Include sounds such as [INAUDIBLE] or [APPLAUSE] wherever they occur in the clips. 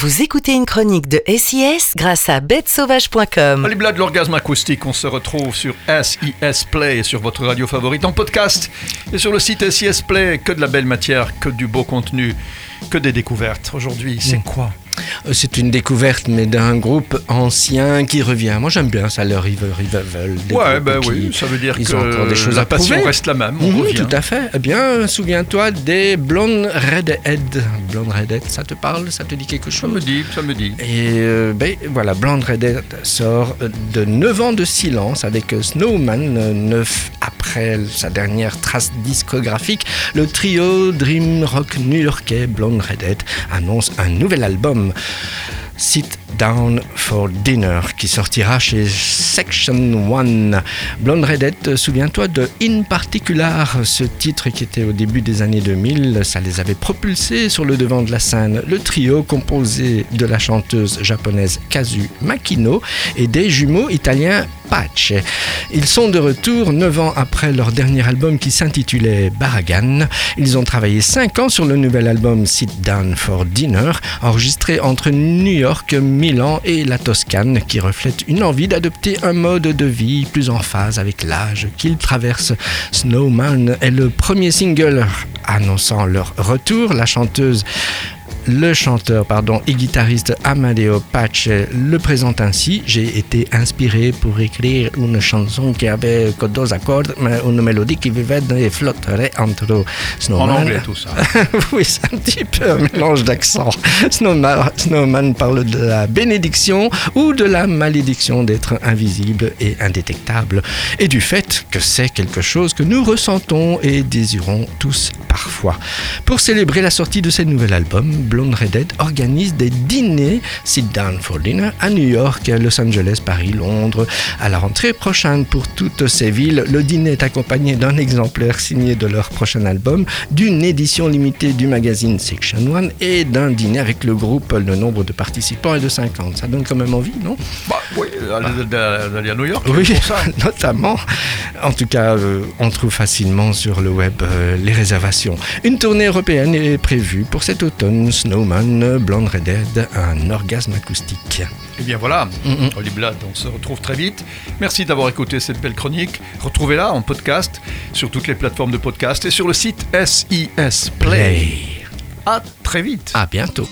Vous écoutez une chronique de SIS grâce à bêtesauvage.com. Allez, de l'orgasme acoustique, on se retrouve sur SIS Play, sur votre radio favorite en podcast, et sur le site SIS Play, que de la belle matière, que du beau contenu, que des découvertes. Aujourd'hui, c'est Mm. quoi? C'est une découverte, mais d'un groupe ancien qui revient. Moi, j'aime bien ça, le Revival. Revival Ouais, ben qui- oui, ça veut dire ils que ont encore des choses la à passion prouver. reste la même, on revient. tout à fait. Eh bien, souviens-toi des Blonde Redhead. Blonde Redhead, ça te parle Ça te dit quelque Ça chose? me dit, ça me dit. Et euh, ben, voilà, Blonde Redhead sort euh, de 9 ans de silence avec euh, Snowman, euh, neuf après sa dernière trace discographique. Le trio Dream Rock new-yorkais Blonde Redhead annonce un nouvel album. Sit Down for Dinner qui sortira chez Section 1. Blonde Redhead, euh, souviens-toi de In Particular, ce titre qui était au début des années 2000, ça les avait propulsés sur le devant de la scène. Le trio composé de la chanteuse japonaise Kazu Makino et des jumeaux italiens Pace. Ils sont de retour 9 ans après leur dernier album qui s'intitulait Baragan. Ils ont travaillé 5 ans sur le nouvel album Sit Down for Dinner, enregistré entre New York, Milan et la Toscane, qui reflète une envie d'adopter un mode de vie plus en phase avec l'âge qu'ils traversent. Snowman est le premier single annonçant leur retour. La chanteuse le chanteur pardon, et guitariste Amadeo Pace le présente ainsi. J'ai été inspiré pour écrire une chanson qui avait que deux accords, mais une mélodie qui vivait et flotterait entre En Snowman. anglais, tout ça. [LAUGHS] oui, c'est un petit peu un mélange d'accent. Snowman, Snowman parle de la bénédiction ou de la malédiction d'être invisible et indétectable, et du fait que c'est quelque chose que nous ressentons et désirons tous parfois. Pour célébrer la sortie de ce nouvel album, Blonde Redhead organise des dîners Sit Down for Dinner à New York, Los Angeles, Paris, Londres. À la rentrée prochaine pour toutes ces villes, le dîner est accompagné d'un exemplaire signé de leur prochain album, d'une édition limitée du magazine Section 1 et d'un dîner avec le groupe. Le nombre de participants est de 50. Ça donne quand même envie, non? Bah oui, aller- d'aller à New York, Oui, pour ça. [LAUGHS] notamment. En tout cas, euh, on trouve facilement sur le web euh, les réservations. Une tournée européenne est prévue pour cet automne. Snowman, Blonde Redhead, un orgasme acoustique. Et bien voilà. Oli Blad, on se retrouve très vite. Merci d'avoir écouté cette belle chronique. Retrouvez-la en podcast sur toutes les plateformes de podcast et sur le site SIS Play. À très vite. À bientôt.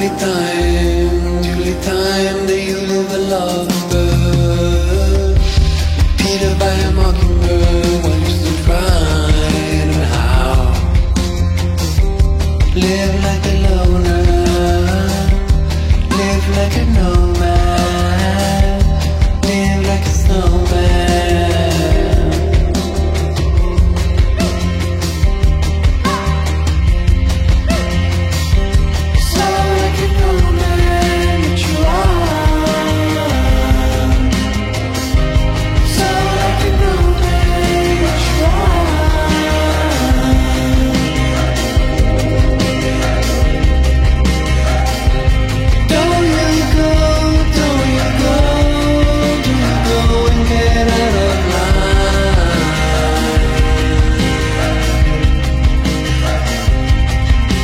Only time, the only time that you live a love.